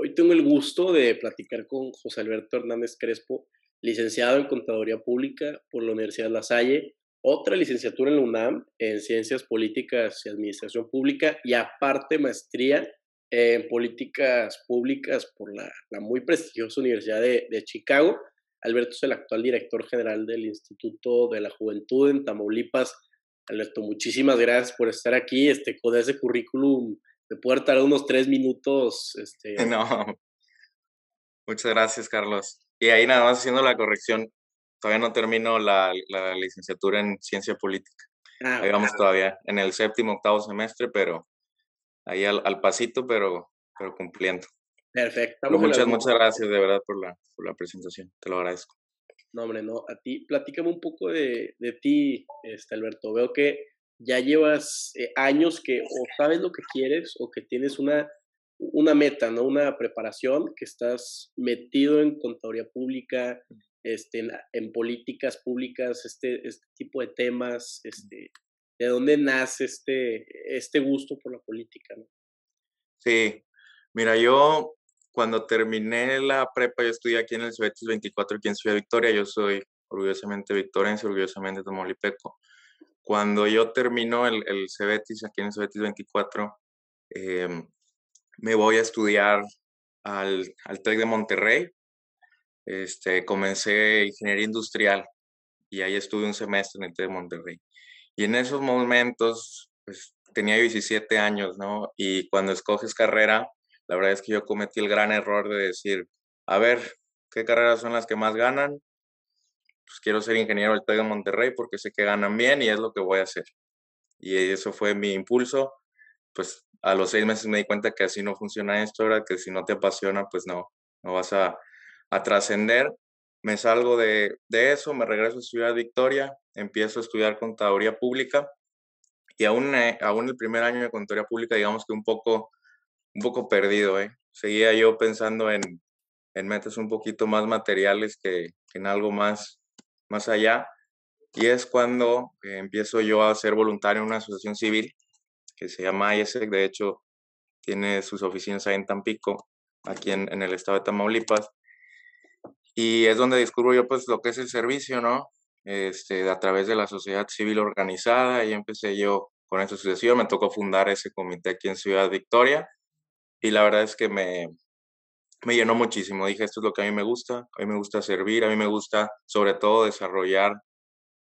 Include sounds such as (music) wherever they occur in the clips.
Hoy tengo el gusto de platicar con José Alberto Hernández Crespo, licenciado en Contaduría Pública por la Universidad La Salle, otra licenciatura en la UNAM en Ciencias Políticas y Administración Pública y aparte maestría en Políticas Públicas por la, muy prestigiosa Universidad de, de, Chicago. Alberto es el actual director general del Instituto de la Juventud en Tamaulipas. Alberto, muchísimas gracias por estar aquí. Este, con ese currículum me puede tardar unos tres minutos. Este... (laughs) No. Muchas gracias, Carlos. Y ahí nada más haciendo la corrección, todavía no termino la, la licenciatura en ciencia política. Ah, ahí vamos todavía en el séptimo, octavo semestre, pero ahí al, al pasito, pero, pero cumpliendo. Perfecto. muchas, muchas gracias de verdad por la, por la presentación. Te lo agradezco. No, hombre, no. A ti, platícame un poco de, de ti, este, Alberto. Veo que ya llevas eh, años que o sabes lo que quieres o que tienes una, una meta, ¿no? Una preparación, que estás metido en contaduría pública, este, en, políticas públicas, este, este tipo de temas, este, ¿de dónde nace este, este gusto por la política, ¿no? Sí, mira, yo cuando terminé la prepa, yo estudié aquí en el Cebetis 24, aquí en Ciudad Victoria, yo soy orgullosamente victorense, orgullosamente tamaulipeco. Cuando yo termino el, el Cebetis, aquí en el Cebetis 24, em, me voy a estudiar al, al TEC de Monterrey. Este, comencé ingeniería industrial y ahí estuve un semestre en el TEC de Monterrey. Y en esos momentos, pues tenía 17 años, ¿no? Y cuando escoges carrera, la verdad es que yo cometí el gran error de decir, a ver, ¿qué carreras son las que más ganan? Pues quiero ser ingeniero del TEC de Monterrey porque sé que ganan bien y es lo que voy a hacer. Y eso fue mi impulso. Pues a los seis meses me di cuenta que así no funciona esto, ¿verdad? que si no te apasiona, pues no, no vas a, a trascender. Me salgo de, de, eso, me regreso a Ciudad Victoria, empiezo a estudiar contaduría pública y aún, eh, aún el primer año de contaduría pública, digamos que un poco, un poco perdido, ¿eh? Seguía yo pensando en, en metas un poquito más materiales que, que en algo más, más allá. Y es cuando eh, empiezo yo a ser voluntario en una asociación civil que se llama IESEC. De hecho, tiene sus oficinas ahí en Tampico, aquí en, en, el estado de Tamaulipas. Y es donde descubro yo pues lo que es el servicio, ¿no? Este, a través de la sociedad civil organizada. Y empecé yo con esa asociación. Me tocó fundar ese comité aquí en Ciudad Victoria. Y la verdad es que me, me llenó muchísimo. Dije, esto es lo que a mí me gusta, a mí me gusta servir, a mí me gusta sobre todo desarrollar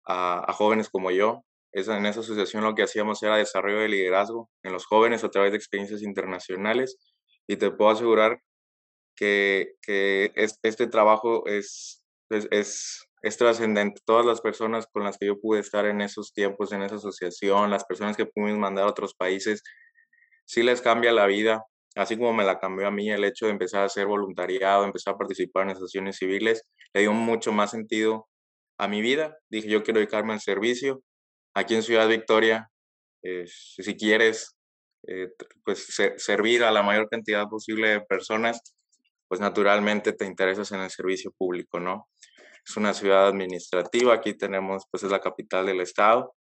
a, jóvenes como yo. Esa, en esa asociación lo que hacíamos era desarrollo de liderazgo en los jóvenes a través de experiencias internacionales y te puedo asegurar que, que este trabajo es, es, es, es trascendente. Todas las personas con las que yo pude estar en esos tiempos, en esa asociación, las personas que pudimos mandar a otros países, sí les cambia la vida, así como me la cambió a mí el hecho de empezar a hacer voluntariado, empezar a participar en asociaciones civiles, le dio mucho más sentido a mi vida. Dije, yo quiero dedicarme al servicio. Aquí en Ciudad Victoria, eh, si quieres eh, pues servir a la mayor cantidad posible de personas, pues naturalmente te interesas en el servicio público, ¿no? Es una ciudad administrativa, aquí tenemos, pues es la capital del estado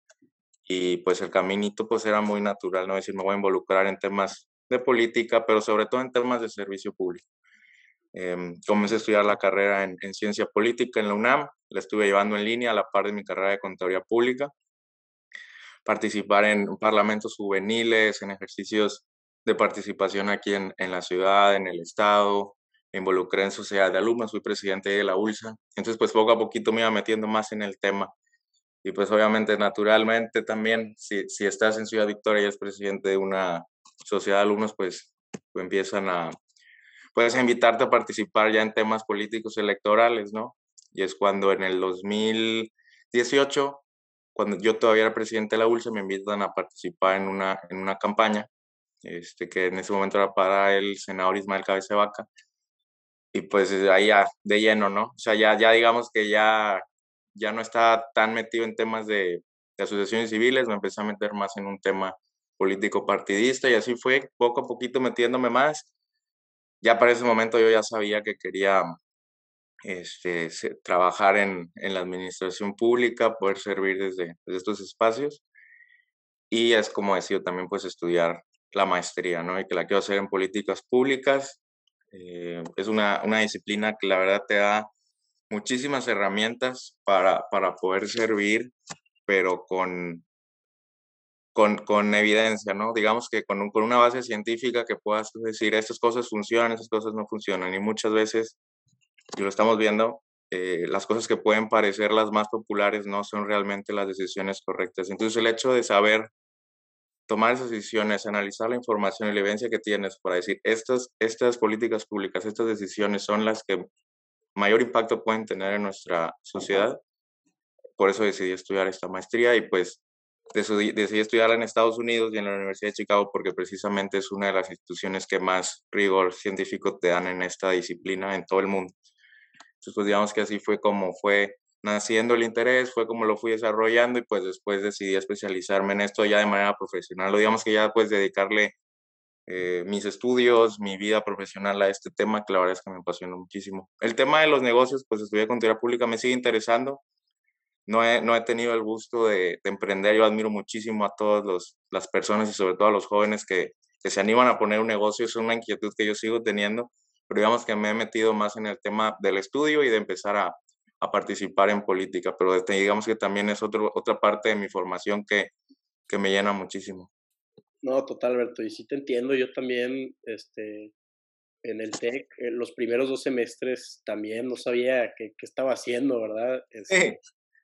y pues el caminito pues era muy natural, ¿no? Es decir, me voy a involucrar en temas de política, pero sobre todo en temas de servicio público. Eh, comencé a estudiar la carrera en, ciencia política en la UNAM, la estuve llevando en línea a la par de mi carrera de contaduría pública, participar en parlamentos juveniles, en ejercicios de participación aquí en, en la ciudad, en el estado, me involucré en sociedad de alumnos, fui presidente de la ULSA, entonces pues poco a poquito me iba metiendo más en el tema. Y pues obviamente naturalmente también si, si estás en Ciudad Victoria y eres presidente de una sociedad de alumnos, pues, empiezan a, puedes invitarte a participar ya en temas políticos electorales, ¿no? Y es cuando en el 2018, cuando yo todavía era presidente de la ULSA, me invitan a participar en una, en una campaña, este, que en ese momento era para el senador Ismael Cabeza Vaca. Y pues ahí ya, de lleno, ¿no? O sea, ya, ya digamos que ya, ya no estaba tan metido en temas de, de asociaciones civiles, me empecé a meter más en un tema político partidista y así fue, poco a poquito metiéndome más. Ya para ese momento yo ya sabía que quería este, trabajar en, en la administración pública, poder servir desde, estos espacios. Y es como he decidido también pues estudiar la maestría, ¿no? Y que la quiero hacer en políticas públicas. Eh, es una, una, disciplina que la verdad te da muchísimas herramientas para, para poder servir, pero con, con, con, evidencia, ¿no? Digamos que con, con, una base científica que puedas decir, estas cosas funcionan, estas cosas no funcionan. Y muchas veces, y lo estamos viendo, eh, las cosas que pueden parecer las más populares no son realmente las decisiones correctas. Entonces el hecho de saber tomar esas decisiones, analizar la información y la evidencia que tienes para decir, estas, estas políticas públicas, estas decisiones son las que mayor impacto pueden tener en nuestra sociedad. Por eso decidí estudiar esta maestría y pues decidí, decidí estudiarla en Estados Unidos y en la Universidad de Chicago porque precisamente es una de las instituciones que más rigor científico te dan en esta disciplina en todo el mundo. Entonces, pues digamos que así fue como fue naciendo el interés, fue como lo fui desarrollando y pues después decidí especializarme en esto ya de manera profesional, o digamos que ya pues dedicarle eh, mis estudios, mi vida profesional a este tema, que la verdad es que me apasiona muchísimo. El tema de los negocios, pues estudié contabilidad pública, me sigue interesando. No he, no he tenido el gusto de, emprender, yo admiro muchísimo a todas las personas y sobre todo a los jóvenes que, que se animan a poner un negocio, es una inquietud que yo sigo teniendo, pero digamos que me he metido más en el tema del estudio y de empezar a, a participar en política, pero este, digamos que también es otro, otra parte de mi formación que, que me llena muchísimo. No, total, Alberto, y sí te entiendo, yo también, este, en el TEC, en los primeros dos semestres también no sabía qué, qué estaba haciendo, ¿verdad? Este,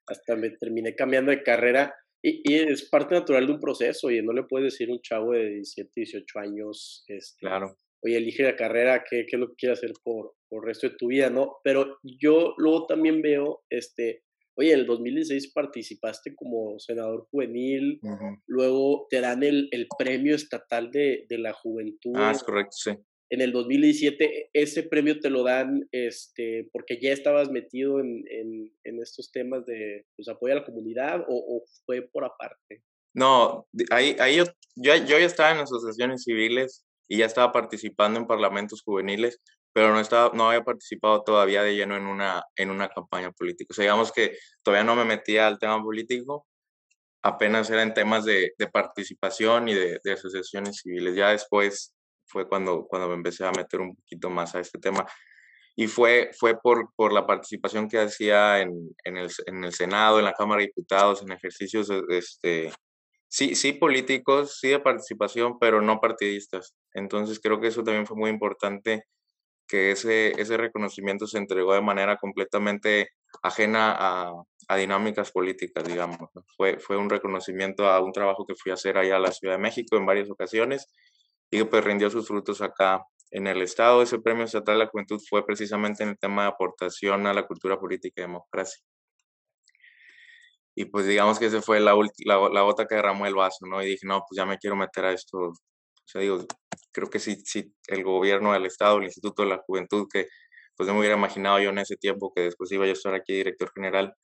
hasta me terminé cambiando de carrera y, y, es parte natural de un proceso y no le puedes decir a un chavo de 17, 18 años, este, claro oye, elige la carrera, qué, qué es lo que quieres hacer por, por el resto de tu vida, ¿no? Pero yo luego también veo, este, oye, en el 2016 participaste como senador juvenil, luego te dan el, el premio estatal de, de, la juventud. Ah, es correcto, sí. En el 2017 ese premio te lo dan este, porque ya estabas metido en, en, en estos temas de pues, apoyo a la comunidad o, o fue por aparte. No, ahí, ahí yo, yo, yo, ya estaba en asociaciones civiles y ya estaba participando en parlamentos juveniles, pero no, estaba, no había participado todavía de lleno en una, en una campaña política. O sea, digamos que todavía no me metía al tema político, apenas era en temas de, de participación y de, de, asociaciones civiles. Ya después fue cuando, cuando me empecé a meter un poquito más a este tema. Y fue, fue por, por la participación que hacía en, en, el, en el Senado, en la Cámara de Diputados, en ejercicios este, sí, sí políticos, sí de participación, pero no partidistas. Entonces creo que eso también fue muy importante, que ese, ese reconocimiento se entregó de manera completamente ajena a, a dinámicas políticas, digamos. Fue, fue un reconocimiento a un trabajo que fui a hacer allá a la Ciudad de México en varias ocasiones y que pues rindió sus frutos acá en el Estado. Ese premio estatal de la juventud fue precisamente en el tema de aportación a la cultura política y democracia. Y pues digamos que ese fue la, la, la gota que derramó el vaso, ¿no? Y dije, no, pues ya me quiero meter a esto. O sea, digo, creo que si, si el gobierno del Estado, el Instituto de la Juventud, que pues no me hubiera imaginado yo en ese tiempo que después iba yo a estar aquí director general,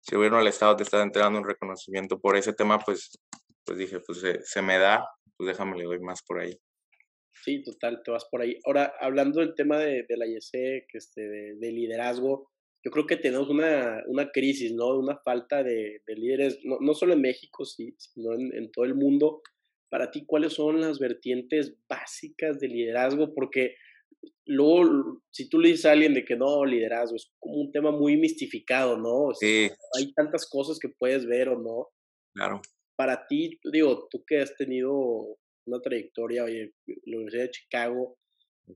si el gobierno del Estado te está entregando un reconocimiento por ese tema, pues, pues dije, pues se, se me da, pues déjame le doy más por ahí. Sí, total, te vas por ahí. Ahora, hablando del tema de, de la IEC, que este, de, de liderazgo, yo creo que tenemos una, una crisis, ¿no? Una falta de, de líderes, no, no, solo en México, sino en, en, todo el mundo. Para ti, ¿cuáles son las vertientes básicas de liderazgo? Porque luego, si tú le dices a alguien de que no, liderazgo es como un tema muy mistificado, ¿no? O sea, sí. Hay tantas cosas que puedes ver o no. Claro. Para ti, digo, tú que has tenido una trayectoria, oye, la Universidad de Chicago,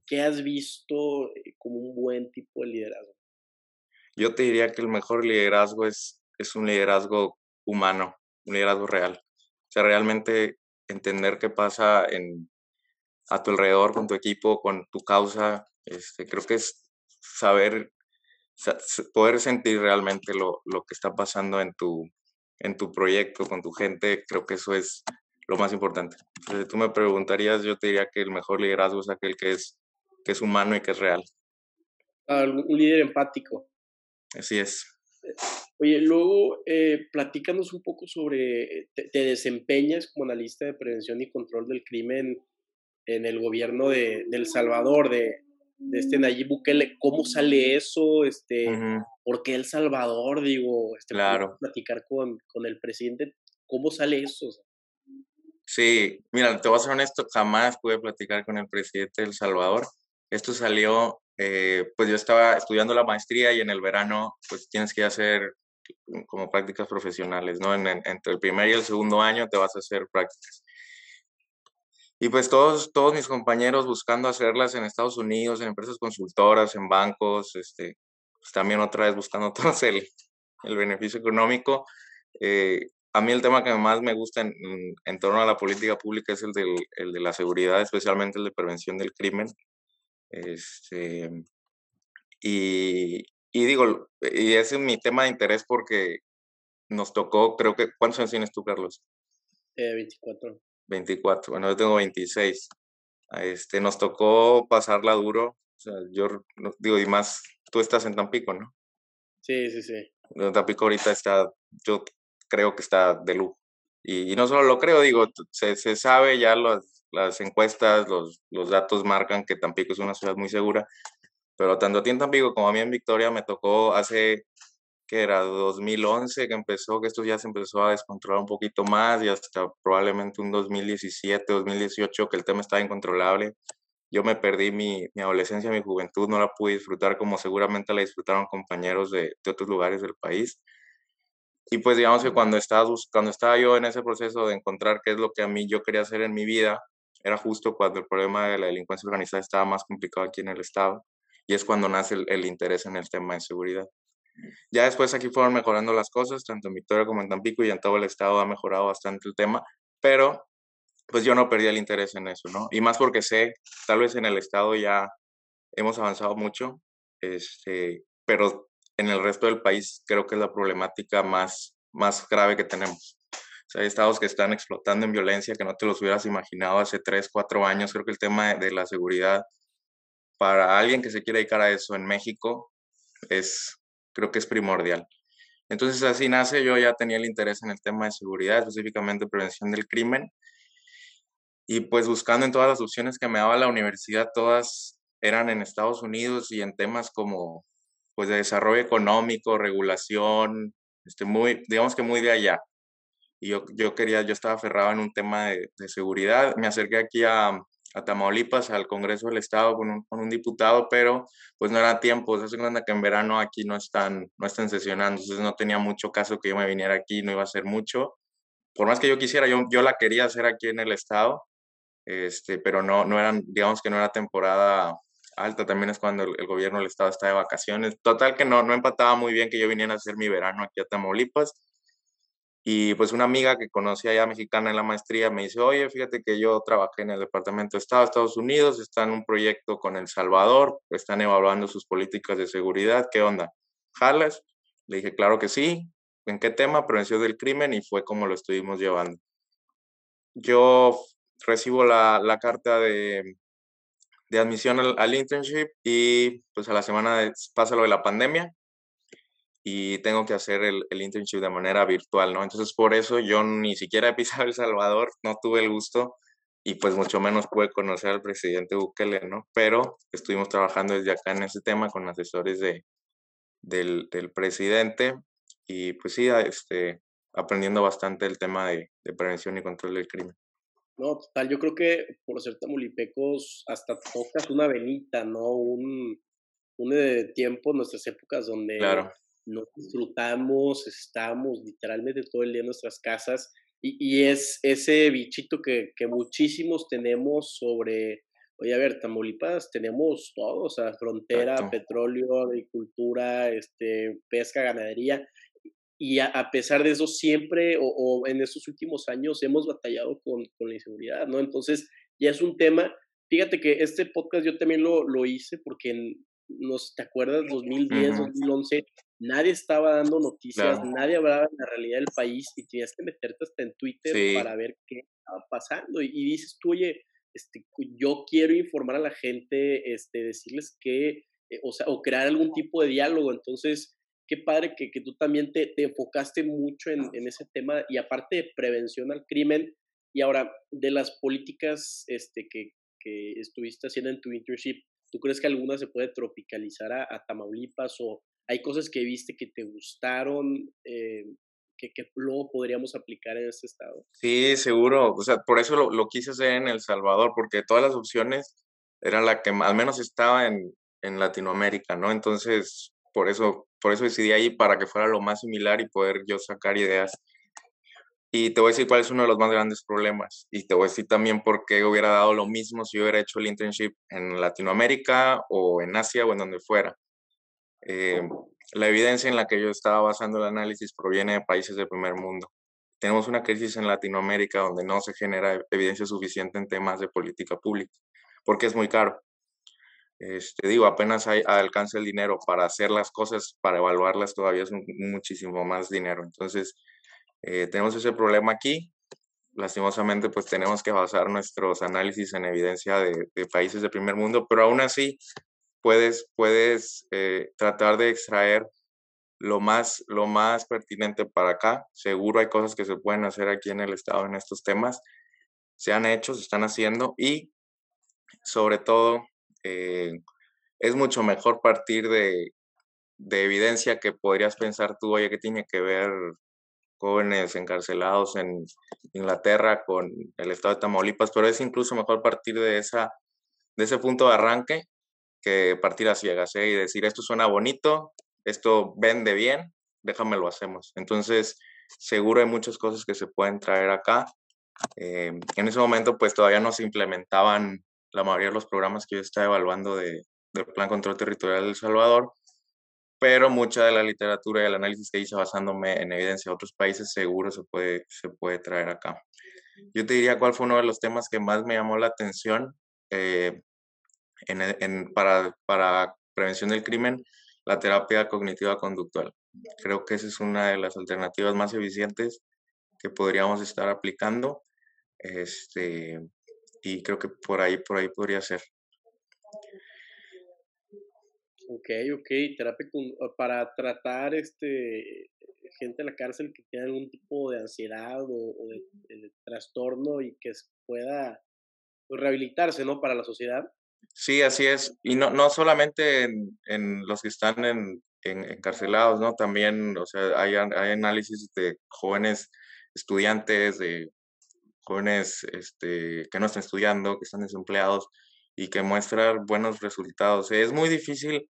¿qué has visto eh, como un buen tipo de liderazgo? Yo te diría que el mejor liderazgo es, es un liderazgo humano, un liderazgo real. O sea, realmente entender qué pasa a tu alrededor, con tu equipo, con tu causa. Este, creo que es saber, poder sentir realmente lo, lo que está pasando en tu, en tu proyecto, con tu gente. Creo que eso es lo más importante. Si tú me preguntarías, yo te diría que el mejor liderazgo es aquel que es, que es humano y que es real. Un líder empático. Así es. Oye, luego eh, platícanos un poco sobre, te, te, desempeñas como analista de prevención y control del crimen en el gobierno de, de El Salvador, de, de, este Nayib Bukele, ¿cómo sale eso? Este, uh -huh. ¿Por qué El Salvador? Digo, este, claro. platicar con, con el presidente, ¿cómo sale eso? Sí, mira, te voy a ser honesto, jamás pude platicar con el presidente de El Salvador Esto salió, eh, pues yo estaba estudiando la maestría y en el verano pues tienes que hacer como prácticas profesionales, ¿no? entre el primer y el segundo año te vas a hacer prácticas. Y pues todos, todos mis compañeros buscando hacerlas en Estados Unidos, en empresas consultoras, en bancos, este, pues también otra vez buscando (laughs) todos el, el beneficio económico. Eh, a mí el tema que más me gusta en, en, torno a la política pública es el, del, el de la seguridad, especialmente el de prevención del crimen. Este, y, y digo, y ese es mi tema de interés porque nos tocó, creo que, ¿cuántos años tienes tú, Carlos? Eh, 24. 24, bueno, yo tengo 26. Este, nos tocó pasarla duro, o sea, yo digo, y más, tú estás en Tampico, ¿no? Sí, sí, sí. Tampico ahorita está, yo creo que está de lujo. Y, no solo lo creo, digo, se, se sabe ya las, las encuestas, los, los datos marcan que Tampico es una ciudad muy segura, pero tanto a ti en Tampico como a mí en Victoria me tocó hace, que era 2011 que empezó, que esto ya se empezó a descontrolar un poquito más y hasta probablemente un 2017, 2018 que el tema estaba incontrolable. Yo me perdí mi, mi adolescencia, mi juventud, no la pude disfrutar como seguramente la disfrutaron compañeros de, de otros lugares del país. Y pues digamos que cuando estaba, cuando estaba yo en ese proceso de encontrar qué es lo que a mí yo quería hacer en mi vida, era justo cuando el problema de la delincuencia organizada estaba más complicado aquí en el Estado y es cuando nace el, interés en el tema de seguridad. Ya después aquí fueron mejorando las cosas, tanto en Victoria como en Tampico y en todo el Estado ha mejorado bastante el tema, pero pues yo no perdí el interés en eso, ¿no? Y más porque sé, tal vez en el Estado ya hemos avanzado mucho, este, pero en el resto del país creo que es la problemática más, más grave que tenemos. O hay estados que están explotando en violencia que no te los hubieras imaginado hace tres, cuatro años. Creo que el tema de, la seguridad para alguien que se quiere dedicar a eso en México es, creo que es primordial. Entonces así nace, yo ya tenía el interés en el tema de seguridad, específicamente prevención del crimen. Y pues buscando en todas las opciones que me daba la universidad, todas eran en Estados Unidos y en temas como pues de desarrollo económico, regulación, este, muy, digamos que muy de allá. Y yo, yo quería, yo estaba aferrado en un tema de, seguridad. Me acerqué aquí a, a, Tamaulipas, al Congreso del Estado, con un, con un, diputado, pero pues no era tiempo. Se hace cuenta que en verano aquí no están, no están sesionando, entonces no tenía mucho caso que yo me viniera aquí, no iba a ser mucho. Por más que yo quisiera, yo, yo la quería hacer aquí en el Estado, este, pero no, no eran, digamos que no era temporada alta, también es cuando el, gobierno del estado está de vacaciones. Total que no, no empataba muy bien que yo viniera a hacer mi verano aquí a Tamaulipas. Y pues una amiga que conocí allá mexicana en la maestría me dice, oye, fíjate que yo trabajé en el Departamento de Estado de Estados Unidos, está en un proyecto con El Salvador, están evaluando sus políticas de seguridad, ¿qué onda? ¿Jalas? Le dije, claro que sí. ¿En qué tema? Prevención del crimen y fue como lo estuvimos llevando. Yo recibo la, la carta de, de admisión al, internship y pues a la semana pasa lo de la pandemia y tengo que hacer el, el, internship de manera virtual, ¿no? Entonces por eso yo ni siquiera he pisado El Salvador, no tuve el gusto y pues mucho menos pude conocer al presidente Bukele, ¿no? Pero estuvimos trabajando desde acá en ese tema con asesores de, del, del presidente y pues sí, este, aprendiendo bastante el tema de, de prevención y control del crimen. No, total, yo creo que por ser tamulipecos hasta tocas una venita, ¿no? Un, un eh, tiempo, nuestras épocas donde nos disfrutamos, estamos literalmente todo el día en nuestras casas y, y es ese bichito que, que, muchísimos tenemos sobre, oye, a ver, Tamaulipas tenemos todo, o sea, frontera, petróleo, agricultura, este, pesca, ganadería, y a, pesar de eso siempre o, en estos últimos años hemos batallado con, con, la inseguridad, ¿no? Entonces ya es un tema, fíjate que este podcast yo también lo, lo hice porque, en, no ¿te acuerdas? 2010, 2011, nadie estaba dando noticias, nadie hablaba de la realidad del país y tenías que meterte hasta en Twitter para ver qué estaba pasando y, dices tú, oye, este, yo quiero informar a la gente, este, decirles que, eh, o sea, o crear algún tipo de diálogo, entonces qué padre que, que tú también te, te enfocaste mucho en, en, ese tema y aparte de prevención al crimen y ahora de las políticas este, que, que estuviste haciendo en tu internship, ¿tú crees que alguna se puede tropicalizar a, a Tamaulipas o hay cosas que viste que te gustaron eh, que, que, luego podríamos aplicar en este estado? Sí, seguro. O sea, por eso lo, lo, quise hacer en El Salvador, porque todas las opciones era la que al menos estaba en, en Latinoamérica, ¿no? Entonces, por eso, por eso decidí ahí para que fuera lo más similar y poder yo sacar ideas. Y te voy a decir cuál es uno de los más grandes problemas. Y te voy a decir también por qué hubiera dado lo mismo si yo hubiera hecho el internship en Latinoamérica o en Asia o en donde fuera. Eh, la evidencia en la que yo estaba basando el análisis proviene de países del primer mundo. Tenemos una crisis en Latinoamérica donde no se genera evidencia suficiente en temas de política pública, porque es muy caro. Este, digo, apenas hay, alcance el dinero para hacer las cosas, para evaluarlas todavía es muchísimo más dinero. Entonces, eh, tenemos ese problema aquí. Lastimosamente, pues tenemos que basar nuestros análisis en evidencia de, países de primer mundo, pero aún así puedes, puedes eh, tratar de extraer lo más, lo más pertinente para acá. Seguro hay cosas que se pueden hacer aquí en el Estado en estos temas. Se han hecho, se están haciendo y sobre todo eh, es mucho mejor partir de, de, evidencia que podrías pensar tú, oye, que tiene que ver jóvenes encarcelados en Inglaterra con el estado de Tamaulipas, pero es incluso mejor partir de, esa, de ese punto de arranque que partir a ciegas ¿eh? y decir, esto suena bonito, esto vende bien, déjame lo hacemos. Entonces, seguro hay muchas cosas que se pueden traer acá. Eh, en ese momento, pues todavía no se implementaban la mayoría de los programas que yo estaba evaluando de, del Plan Control Territorial de El Salvador, pero mucha de la literatura y el análisis que hice basándome en evidencia de otros países seguro se puede, se puede traer acá. Yo te diría cuál fue uno de los temas que más me llamó la atención eh, en, en, para, para prevención del crimen, la terapia cognitiva conductual. Creo que esa es una de las alternativas más eficientes que podríamos estar aplicando. Este, y creo que por ahí, por ahí podría ser. Ok, ok, terapia para tratar este gente en la cárcel que tiene algún tipo de ansiedad o, de, trastorno y que pueda rehabilitarse, ¿no? Para la sociedad. Sí, así es. Y no, no solamente en, en los que están en, en, encarcelados, ¿no? También, o sea, hay, hay análisis de jóvenes estudiantes, de jóvenes este, que no están estudiando, que están desempleados y que muestran buenos resultados. Es muy difícil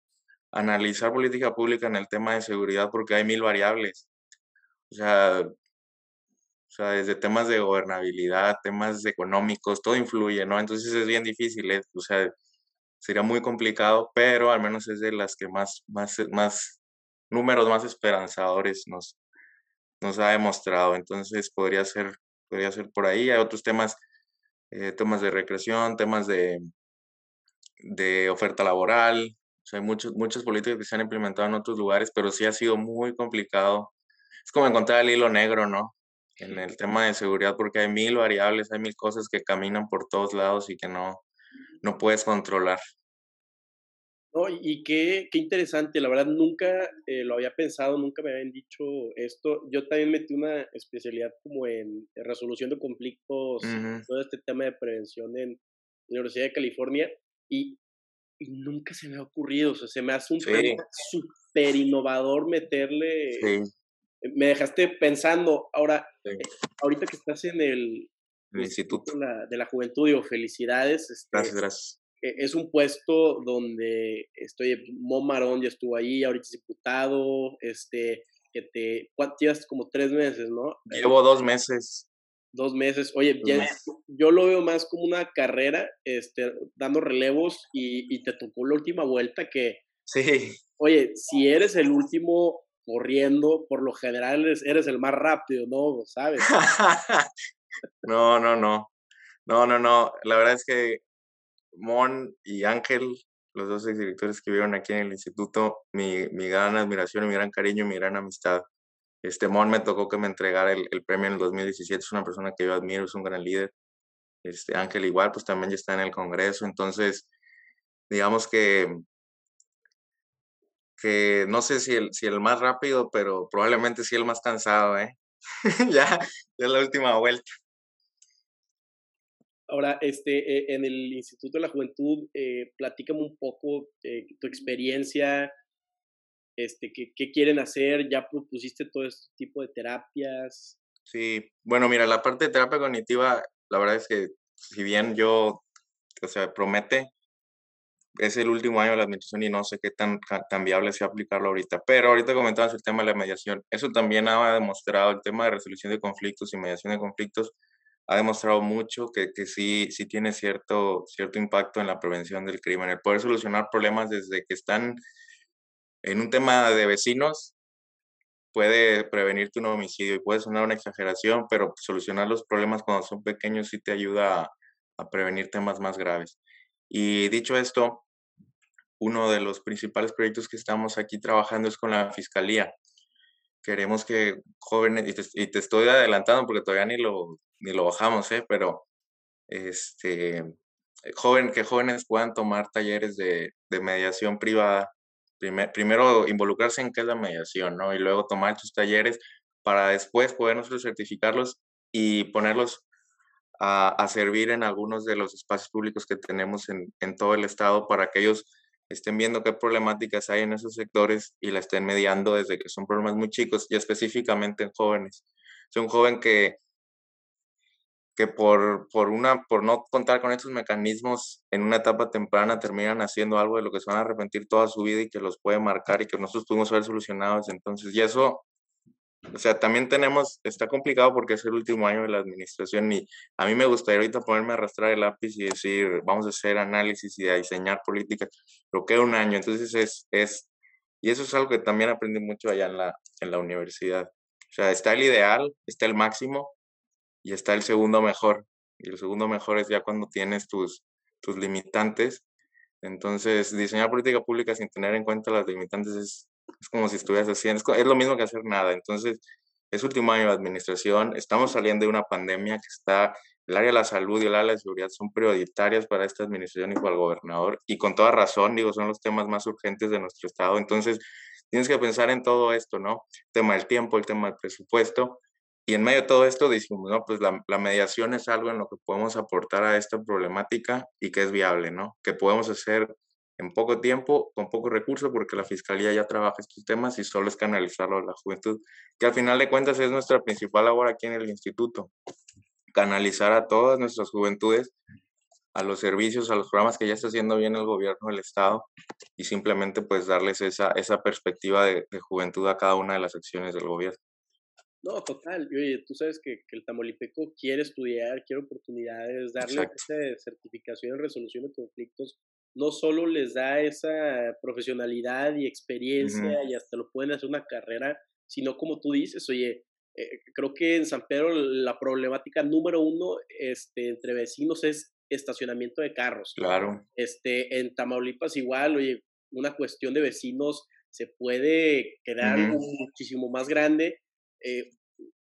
analizar política pública en el tema de seguridad porque hay mil variables. O sea, o sea, desde temas de gobernabilidad, temas económicos, todo influye, ¿no? Entonces es bien difícil, ¿eh? o sea, sería muy complicado, pero al menos es de las que más, más, más números más esperanzadores nos, nos ha demostrado. Entonces podría ser podría ser por ahí. Hay otros temas, eh, temas de recreación, temas de, de oferta laboral. hay muchos, muchas políticas que se han implementado en otros lugares, pero sí ha sido muy complicado. Es como encontrar el hilo negro, ¿no? En el tema de seguridad, porque hay mil variables, hay mil cosas que caminan por todos lados y que no, no puedes controlar. No, y qué, qué interesante, la verdad nunca eh, lo había pensado, nunca me habían dicho esto. Yo también metí una especialidad como en resolución de conflictos, todo este tema de prevención en la Universidad de California y, nunca se me ha ocurrido, o sea, se me hace un tema súper innovador meterle... Me dejaste pensando, ahora, eh, ahorita que estás en el, Instituto. de la, de la Juventud, digo, felicidades. Este, gracias, gracias es un puesto donde estoy, Mo Marón ya estuvo ahí, ahorita es diputado, este, que te, llevas como tres meses, ¿no? Llevo dos meses. Dos meses. Oye, yo lo veo más como una carrera, este, dando relevos y, y te tocó la última vuelta que... Sí. Oye, si eres el último corriendo, por lo general eres, eres el más rápido, ¿no? ¿Sabes? (laughs) no, no, no. No, no, no. La verdad es que Mon y Ángel, los dos exdirectores que vivieron aquí en el instituto, mi, mi, gran admiración, mi gran cariño, mi gran amistad. Este Mon me tocó que me entregara el, el, premio en el 2017, es una persona que yo admiro, es un gran líder. Este Ángel igual, pues también ya está en el Congreso, entonces digamos que que no sé si el, si el más rápido, pero probablemente sí el más cansado, ¿eh? (laughs) ya, ya es la última vuelta. Ahora, este, eh, en el Instituto de la Juventud, eh, platícame un poco eh, tu experiencia, este, ¿qué, ¿qué, quieren hacer? ¿Ya propusiste todo este tipo de terapias? Sí, bueno, mira, la parte de terapia cognitiva, la verdad es que si bien yo, o sea, promete, es el último año de la administración y no sé qué tan, tan viable sea aplicarlo ahorita. Pero ahorita comentabas el tema de la mediación. Eso también ha demostrado, el tema de resolución de conflictos y mediación de conflictos, ha demostrado mucho que, que sí, sí tiene cierto, cierto impacto en la prevención del crimen. El poder solucionar problemas desde que están en un tema de vecinos puede prevenirte un homicidio y puede sonar una exageración, pero solucionar los problemas cuando son pequeños sí te ayuda a, a prevenir temas más graves. Y dicho esto, uno de los principales proyectos que estamos aquí trabajando es con la Fiscalía. Queremos que jóvenes, y te, estoy adelantando porque todavía ni lo, ni lo bajamos, ¿eh? pero este, joven, que jóvenes puedan tomar talleres de, de mediación privada. primero involucrarse en qué es la mediación, ¿no? Y luego tomar tus talleres para después poder nosotros certificarlos y ponerlos a, servir en algunos de los espacios públicos que tenemos en, en todo el estado para que ellos estén viendo qué problemáticas hay en esos sectores y la estén mediando desde que son problemas muy chicos y específicamente en jóvenes. Es un joven que, que por, por, una, por no contar con estos mecanismos en una etapa temprana terminan haciendo algo de lo que se van a arrepentir toda su vida y que los puede marcar y que nosotros pudimos haber solucionado entonces. Y eso o sea, también tenemos, está complicado porque es el último año de la administración y a mí me gustaría ahorita ponerme a arrastrar el lápiz y decir, vamos a hacer análisis y a diseñar políticas, pero queda un año, entonces es, es, y eso es algo que también aprendí mucho allá en la, en la universidad. O sea, está el ideal, está el máximo y está el segundo mejor. Y el segundo mejor es ya cuando tienes tus, tus limitantes. Entonces, diseñar política pública sin tener en cuenta las limitantes es, es como si estuvieras haciendo, es, lo mismo que hacer nada. Entonces, es último año de administración, estamos saliendo de una pandemia que está, el área de la salud y el área de seguridad son prioritarias para esta administración y para el gobernador, y con toda razón, digo, son los temas más urgentes de nuestro estado. Entonces, tienes que pensar en todo esto, ¿no? El tema del tiempo, el tema del presupuesto, y en medio de todo esto decimos, no, pues la, mediación es algo en lo que podemos aportar a esta problemática y que es viable, ¿no? Que podemos hacer en poco tiempo, con pocos recursos, porque la Fiscalía ya trabaja estos temas y solo es canalizarlo a la juventud, que al final de cuentas es nuestra principal labor aquí en el instituto, canalizar a todas nuestras juventudes a los servicios, a los programas que ya está haciendo bien el gobierno del Estado y simplemente pues darles esa, esa perspectiva de, juventud a cada una de las acciones del gobierno. No, total. Oye, tú sabes que, que el Tamaulipeco quiere estudiar, quiere oportunidades, darle esa certificación en resolución de conflictos no solo les da esa profesionalidad y experiencia y hasta lo pueden hacer una carrera, sino como tú dices, oye, eh, creo que en San Pedro la problemática número uno este, entre vecinos es estacionamiento de carros. Claro. Este, en Tamaulipas igual, oye, una cuestión de vecinos se puede quedar muchísimo más grande. Eh,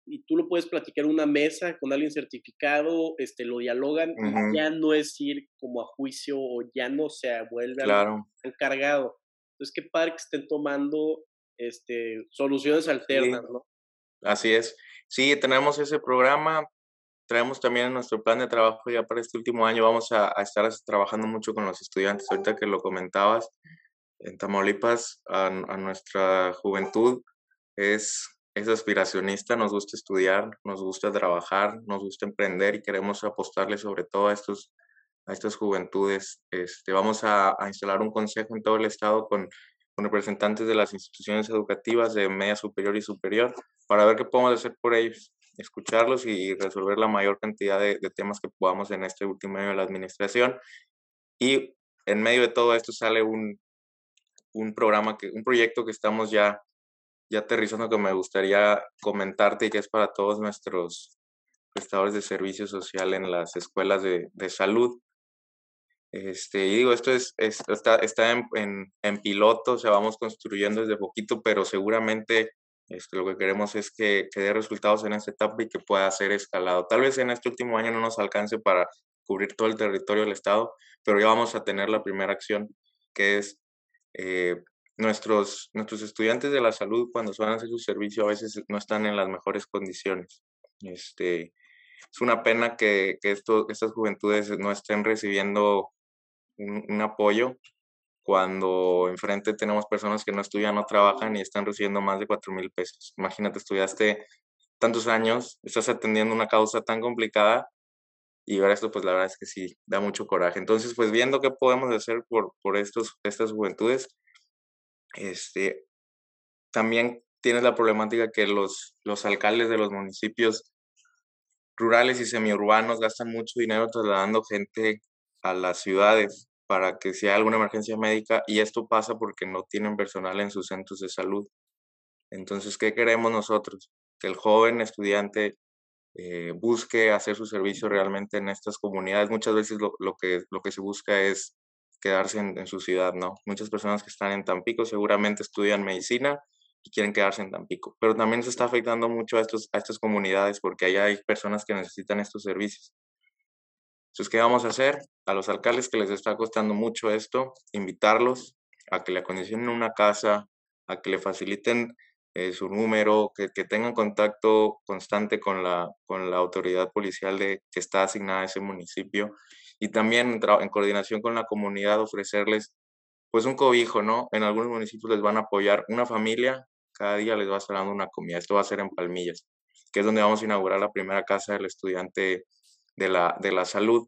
y tú lo puedes platicar en una mesa con alguien certificado, este, lo dialogan y ya no es ir como a juicio o ya no se vuelve claro. encargado. Entonces, qué padre que estén tomando este, soluciones alternas, ¿no? Así es. Sí, tenemos ese programa. Traemos también en nuestro plan de trabajo ya para este último año. Vamos a, a estar trabajando mucho con los estudiantes. Ahorita que lo comentabas, en Tamaulipas, a, a nuestra juventud es es aspiracionista, nos gusta estudiar, nos gusta trabajar, nos gusta emprender y queremos apostarle sobre todo a, estos, a estas juventudes. Este, vamos a, instalar un consejo en todo el estado con, representantes de las instituciones educativas de media superior y superior para ver qué podemos hacer por ellos, escucharlos y resolver la mayor cantidad de, temas que podamos en este último año de la administración. Y en medio de todo esto sale un, un programa, que, un proyecto que estamos ya ya aterrizando que me gustaría comentarte y que es para todos nuestros prestadores de servicio social en las escuelas de, de salud. Este, y digo, esto es, está, está en, en, en, piloto, o sea, vamos construyendo desde poquito, pero seguramente este, lo que queremos es que, que dé resultados en esta etapa y que pueda ser escalado. Tal vez en este último año no nos alcance para cubrir todo el territorio del Estado, pero ya vamos a tener la primera acción, que es eh, nuestros, nuestros estudiantes de la salud cuando van a hacer su servicio a veces no están en las mejores condiciones. Este, es una pena que, que esto, estas juventudes no estén recibiendo un, apoyo cuando enfrente tenemos personas que no estudian, no trabajan y están recibiendo más de 4 mil pesos. Imagínate, estudiaste tantos años, estás atendiendo una causa tan complicada y ver esto, pues la verdad es que sí, da mucho coraje. Entonces, pues viendo qué podemos hacer por, por estos, estas juventudes, este, también tienes la problemática que los, los alcaldes de los municipios rurales y semiurbanos gastan mucho dinero trasladando gente a las ciudades para que si hay alguna emergencia médica y esto pasa porque no tienen personal en sus centros de salud. Entonces, ¿qué queremos nosotros? Que el joven estudiante eh, busque hacer su servicio realmente en estas comunidades. Muchas veces lo, que, lo que se busca es quedarse en, en, su ciudad, ¿no? Muchas personas que están en Tampico seguramente estudian medicina y quieren quedarse en Tampico, pero también se está afectando mucho a, estos, a estas comunidades porque allá hay personas que necesitan estos servicios. Entonces, ¿qué vamos a hacer? A los alcaldes que les está costando mucho esto, invitarlos a que le acondicionen una casa, a que le faciliten eh, su número, que, que, tengan contacto constante con la, con la autoridad policial de, que está asignada a ese municipio y también en, coordinación con la comunidad ofrecerles pues un cobijo, ¿no? En algunos municipios les van a apoyar una familia, cada día les va a estar dando una comida. Esto va a ser en Palmillas, que es donde vamos a inaugurar la primera casa del estudiante de la, de la salud.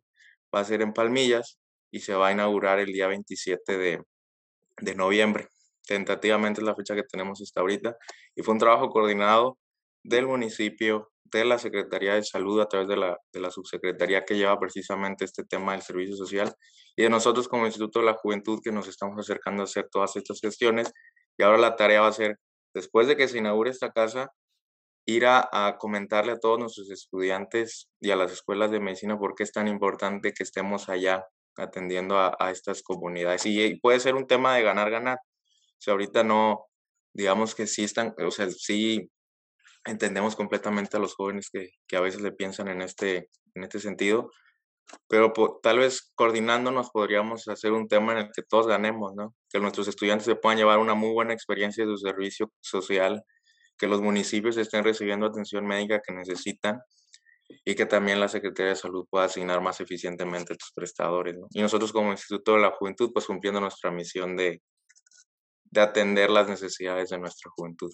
Va a ser en Palmillas y se va a inaugurar el día 27 de, de noviembre. Tentativamente es la fecha que tenemos hasta ahorita. Y fue un trabajo coordinado del municipio, de la Secretaría de Salud a través de la, de la subsecretaría que lleva precisamente este tema del servicio social y de nosotros como Instituto de la Juventud que nos estamos acercando a hacer todas estas gestiones. Y ahora la tarea va a ser, después de que se inaugure esta casa, ir a, comentarle a todos nuestros estudiantes y a las escuelas de medicina por qué es tan importante que estemos allá atendiendo a, estas comunidades. Y, puede ser un tema de ganar-ganar. O sea, ahorita no, digamos que sí están, o sea, sí entendemos completamente a los jóvenes que, que a veces le piensan en este, en este sentido, pero tal vez coordinándonos podríamos hacer un tema en el que todos ganemos, ¿no? Que nuestros estudiantes se puedan llevar una muy buena experiencia de su servicio social, que los municipios estén recibiendo atención médica que necesitan y que también la Secretaría de Salud pueda asignar más eficientemente a estos prestadores, ¿no? Y nosotros como Instituto de la Juventud, pues cumpliendo nuestra misión de, de atender las necesidades de nuestra juventud.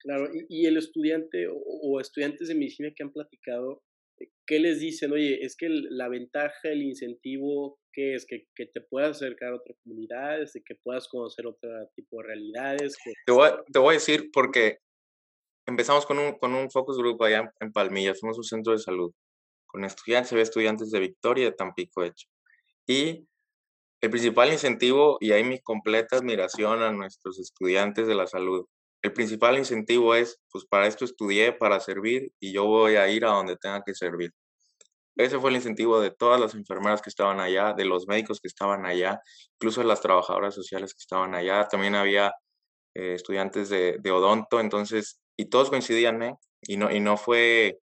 Claro, y, el estudiante o, estudiantes de medicina que han platicado, eh, ¿qué les dicen? Oye, es que la ventaja, el incentivo, ¿qué es? Que, te puedas acercar a otras comunidades, de que puedas conocer otro tipo de realidades. Te, voy, a decir porque empezamos con un, con un focus group allá en Palmilla, fuimos un centro de salud, con estudiantes, había estudiantes de Victoria de Tampico, hecho. Y el principal incentivo, y hay mi completa admiración a nuestros estudiantes de la salud, el principal incentivo es, pues para esto estudié, para servir y yo voy a ir a donde tenga que servir. Ese fue el incentivo de todas las enfermeras que estaban allá, de los médicos que estaban allá, incluso las trabajadoras sociales que estaban allá. También había eh, estudiantes de, de, odonto, entonces, y todos coincidían, ¿eh? Y no, y no fue,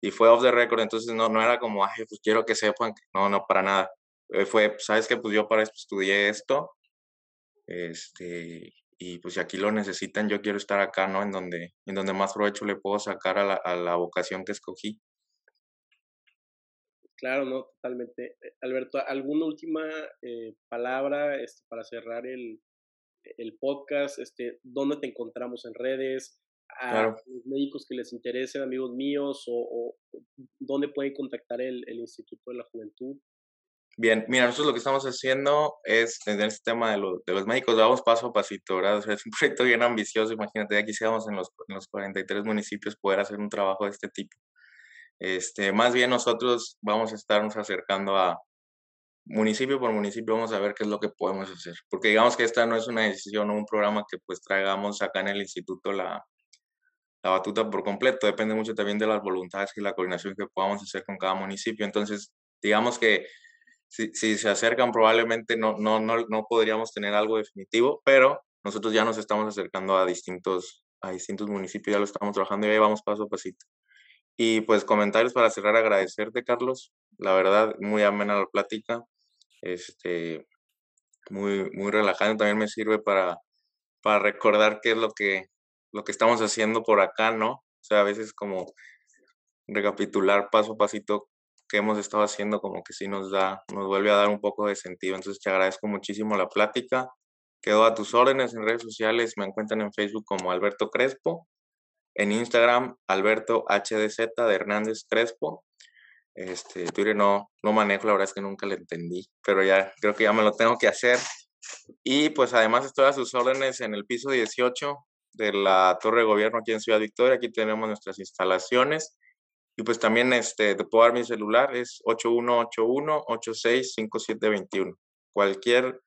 y fue off the record, entonces no, no era como, ay, pues quiero que sepan, no, no, para nada. Eh, fue, sabes que pues yo para esto estudié esto, este, y pues si aquí lo necesitan, yo quiero estar acá, ¿no? En donde, en donde más provecho le puedo sacar a la, a la vocación que escogí. Claro, no, totalmente. Eh, Alberto, ¿alguna última eh, palabra este, para cerrar el, el, podcast? Este, ¿Dónde te encontramos en redes? A los médicos que les interesen, amigos míos, o, o dónde pueden contactar el, el Instituto de la Juventud. Bien, mira, nosotros lo que estamos haciendo es, en este tema de, de los médicos, vamos paso a pasito, ¿verdad? O sea, (laughs) es un proyecto bien ambicioso, imagínate, ya quisiéramos en los, en los 43 municipios poder hacer un trabajo de este tipo. Este, más bien nosotros vamos a estarnos acercando a municipio por municipio, vamos a ver qué es lo que podemos hacer. Porque digamos que esta no es una decisión o un programa que pues traigamos acá en el instituto la, la batuta por completo, depende mucho también de las voluntades y la coordinación que podamos hacer con cada municipio. Entonces, digamos que si, si se acercan probablemente no, no, no, no podríamos tener algo definitivo, pero nosotros ya nos estamos acercando a distintos, a distintos municipios, ya lo estamos trabajando y ahí vamos paso a pasito. Y pues comentarios para cerrar, agradecerte, Carlos. La verdad, muy amena la plática. Este, muy, muy relajante. También me sirve para, para recordar qué es lo que, lo que estamos haciendo por acá, ¿no? O sea, a veces como recapitular paso a pasito que hemos estado haciendo como que sí nos da, nos vuelve a dar un poco de sentido. Entonces te agradezco muchísimo la plática. Quedo a tus órdenes en redes sociales, me encuentran en Facebook como Alberto Crespo, en Instagram Alberto HDZ de Hernández Crespo. Este, Twitter no, no manejo, la verdad es que nunca lo entendí, pero ya creo que ya me lo tengo que hacer. Y pues además estoy a sus órdenes en el piso 18 de la Torre de Gobierno aquí en Ciudad Victoria. Aquí tenemos nuestras instalaciones. Y pues también este, te puedo dar mi celular, es 8181-865721. Cualquier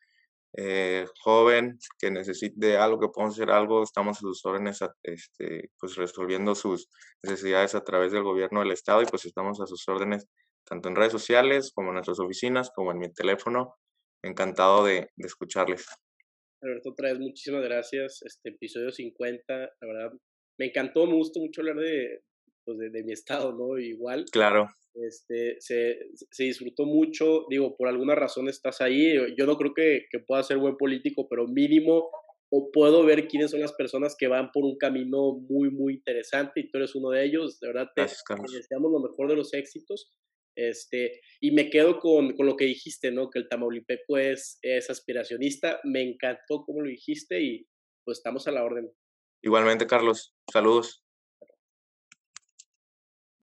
eh, joven que necesite algo, que pueda hacer algo, estamos a sus órdenes, este, pues resolviendo sus necesidades a través del gobierno del estado y pues estamos a sus órdenes tanto en redes sociales como en nuestras oficinas, como en mi teléfono. Encantado de, de escucharles. Alberto, otra vez muchísimas gracias. Este episodio 50, la verdad, me encantó, me gustó mucho hablar de, pues de, de mi estado, ¿no? Igual. Claro. Este, se, se, disfrutó mucho, digo, por alguna razón estás ahí, yo no creo que, que pueda ser buen político, pero mínimo o puedo ver quiénes son las personas que van por un camino muy, muy interesante y tú eres uno de ellos, de verdad te, te deseamos lo mejor de los éxitos. Este, y me quedo con, con, lo que dijiste, ¿no? Que el Tamaulipeco es, es aspiracionista. Me encantó cómo lo dijiste y pues estamos a la orden. Igualmente, Carlos. Saludos.